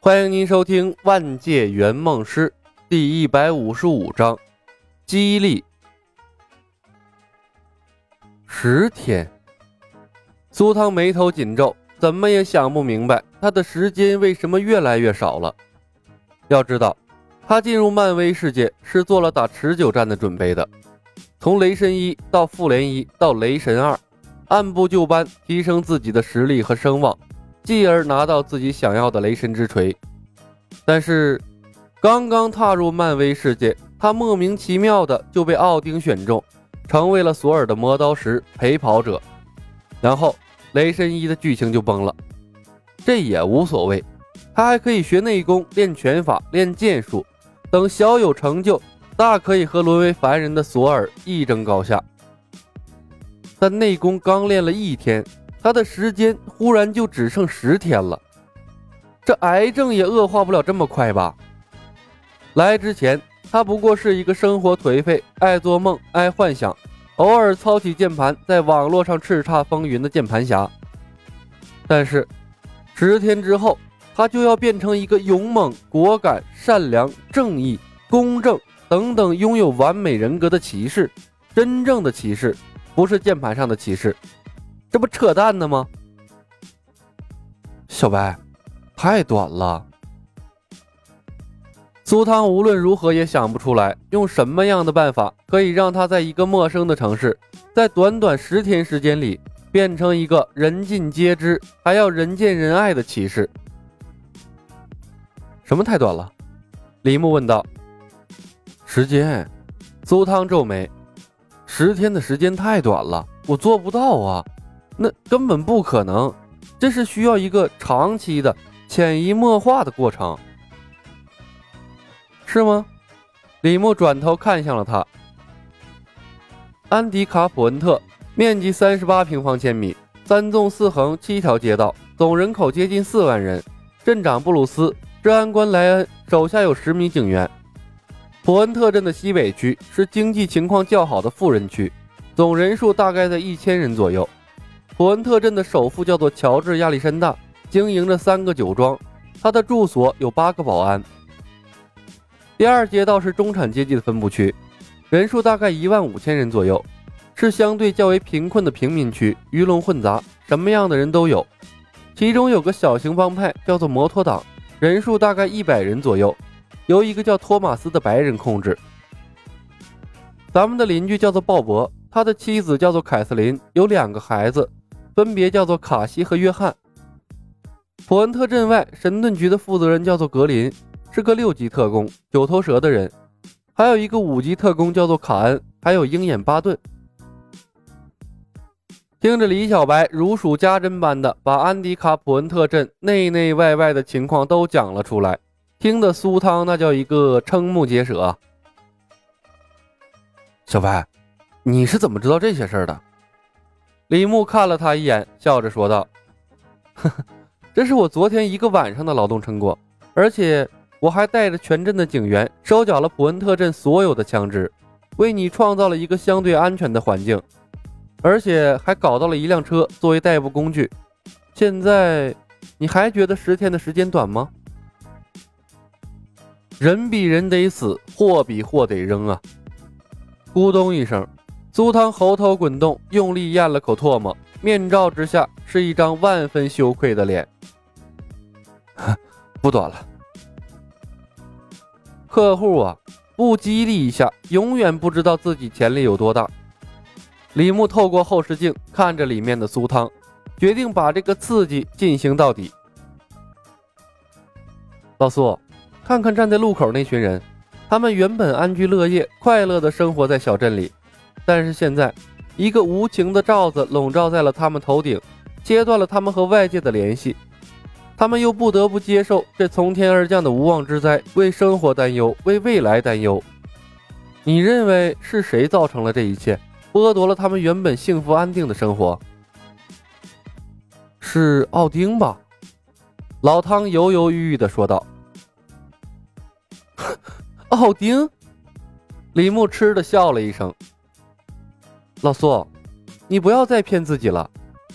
欢迎您收听《万界圆梦师》第一百五十五章：激励。十天，苏汤眉头紧皱，怎么也想不明白他的时间为什么越来越少了。要知道，他进入漫威世界是做了打持久战的准备的，从雷神一到复联一到雷神二，按部就班提升自己的实力和声望。继而拿到自己想要的雷神之锤，但是刚刚踏入漫威世界，他莫名其妙的就被奥丁选中，成为了索尔的磨刀石陪跑者。然后雷神一的剧情就崩了，这也无所谓，他还可以学内功、练拳法、练剑术，等小有成就，大可以和沦为凡人的索尔一争高下。但内功刚练了一天。他的时间忽然就只剩十天了，这癌症也恶化不了这么快吧？来之前，他不过是一个生活颓废、爱做梦、爱幻想，偶尔操起键盘，在网络上叱咤风云的键盘侠。但是，十天之后，他就要变成一个勇猛、果敢、善良、正义、公正等等拥有完美人格的骑士，真正的骑士，不是键盘上的骑士。这不扯淡呢吗？小白，太短了。苏汤无论如何也想不出来，用什么样的办法可以让他在一个陌生的城市，在短短十天时间里变成一个人尽皆知还要人见人爱的骑士。什么太短了？李牧问道。时间，苏汤皱眉，十天的时间太短了，我做不到啊。那根本不可能，这是需要一个长期的潜移默化的过程，是吗？李牧转头看向了他。安迪卡普恩特面积三十八平方千米，三纵四横七条街道，总人口接近四万人。镇长布鲁斯，治安官莱恩，手下有十名警员。普恩特镇的西北区是经济情况较好的富人区，总人数大概在一千人左右。普恩特镇的首富叫做乔治·亚历山大，经营着三个酒庄，他的住所有八个保安。第二街道是中产阶级的分布区，人数大概一万五千人左右，是相对较为贫困的平民区，鱼龙混杂，什么样的人都有。其中有个小型帮派叫做摩托党，人数大概一百人左右，由一个叫托马斯的白人控制。咱们的邻居叫做鲍勃，他的妻子叫做凯瑟琳，有两个孩子。分别叫做卡西和约翰。普恩特镇外神盾局的负责人叫做格林，是个六级特工，九头蛇的人。还有一个五级特工叫做卡恩，还有鹰眼巴顿。听着李小白如数家珍般的把安迪卡普恩特镇内内外外的情况都讲了出来，听得苏汤那叫一个瞠目结舌。小白，你是怎么知道这些事儿的？李牧看了他一眼，笑着说道：“呵呵，这是我昨天一个晚上的劳动成果，而且我还带着全镇的警员收缴了普恩特镇所有的枪支，为你创造了一个相对安全的环境，而且还搞到了一辆车作为代步工具。现在你还觉得十天的时间短吗？人比人得死，货比货得扔啊！”咕咚一声。苏汤喉头滚动，用力咽了口唾沫，面罩之下是一张万分羞愧的脸。不短了，客户啊，不激励一下，永远不知道自己潜力有多大。李牧透过后视镜看着里面的苏汤，决定把这个刺激进行到底。老苏，看看站在路口那群人，他们原本安居乐业，快乐的生活在小镇里。但是现在，一个无情的罩子笼罩在了他们头顶，切断了他们和外界的联系。他们又不得不接受这从天而降的无妄之灾，为生活担忧，为未来担忧。你认为是谁造成了这一切，剥夺了他们原本幸福安定的生活？是奥丁吧？老汤犹犹豫豫地说道。奥丁？李牧嗤的笑了一声。老苏，你不要再骗自己了。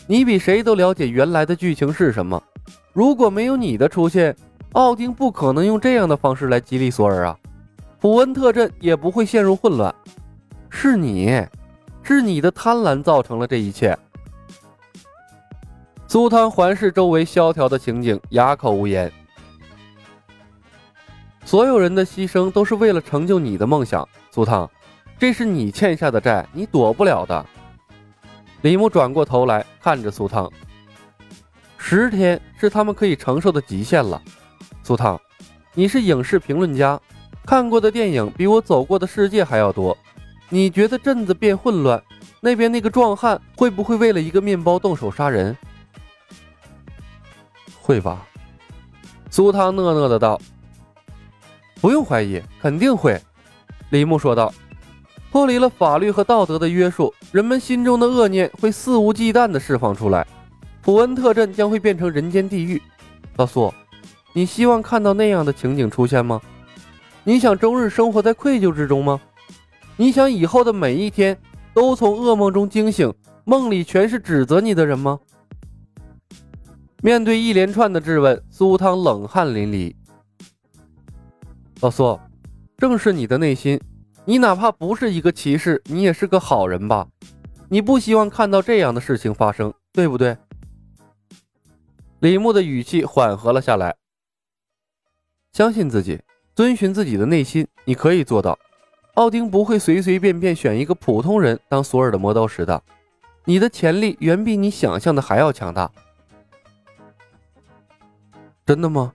你比谁都了解原来的剧情是什么。如果没有你的出现，奥丁不可能用这样的方式来激励索尔啊，普恩特镇也不会陷入混乱。是你，是你的贪婪造成了这一切。苏汤环视周围萧条的情景，哑口无言。所有人的牺牲都是为了成就你的梦想，苏汤，这是你欠下的债，你躲不了的。李牧转过头来看着苏汤，十天是他们可以承受的极限了。苏汤，你是影视评论家，看过的电影比我走过的世界还要多。你觉得镇子变混乱，那边那个壮汉会不会为了一个面包动手杀人？会吧？苏汤讷讷的道。不用怀疑，肯定会。李牧说道。脱离了法律和道德的约束，人们心中的恶念会肆无忌惮地释放出来，普恩特镇将会变成人间地狱。老苏。你希望看到那样的情景出现吗？你想终日生活在愧疚之中吗？你想以后的每一天都从噩梦中惊醒，梦里全是指责你的人吗？面对一连串的质问，苏汤冷汗淋漓。老苏，正是你的内心，你哪怕不是一个骑士，你也是个好人吧？你不希望看到这样的事情发生，对不对？李牧的语气缓和了下来。相信自己，遵循自己的内心，你可以做到。奥丁不会随随便便选一个普通人当索尔的磨刀石的。你的潜力远比你想象的还要强大。真的吗？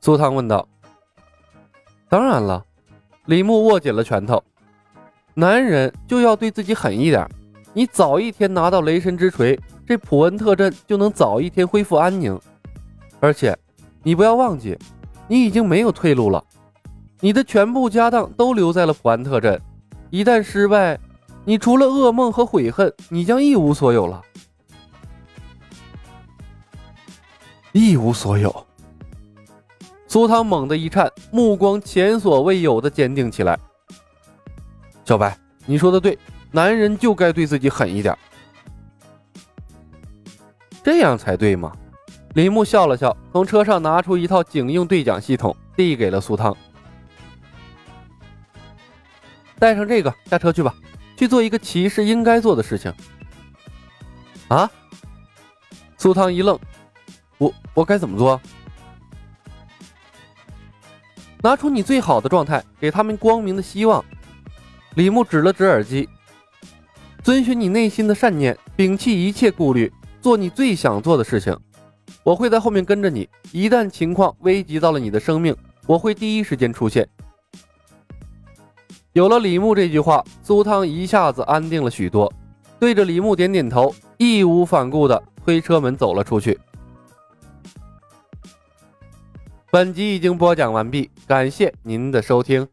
苏汤问道。当然了。李牧握紧了拳头。男人就要对自己狠一点。你早一天拿到雷神之锤，这普恩特镇就能早一天恢复安宁。而且，你不要忘记。你已经没有退路了，你的全部家当都留在了普安特镇，一旦失败，你除了噩梦和悔恨，你将一无所有了。一无所有。苏汤猛地一颤，目光前所未有的坚定起来。小白，你说的对，男人就该对自己狠一点，这样才对吗？李牧笑了笑，从车上拿出一套警用对讲系统，递给了苏汤。带上这个，下车去吧，去做一个骑士应该做的事情。啊？苏汤一愣，我我该怎么做？拿出你最好的状态，给他们光明的希望。李牧指了指耳机，遵循你内心的善念，摒弃一切顾虑，做你最想做的事情。我会在后面跟着你，一旦情况危及到了你的生命，我会第一时间出现。有了李牧这句话，苏汤一下子安定了许多，对着李牧点点头，义无反顾的推车门走了出去。本集已经播讲完毕，感谢您的收听。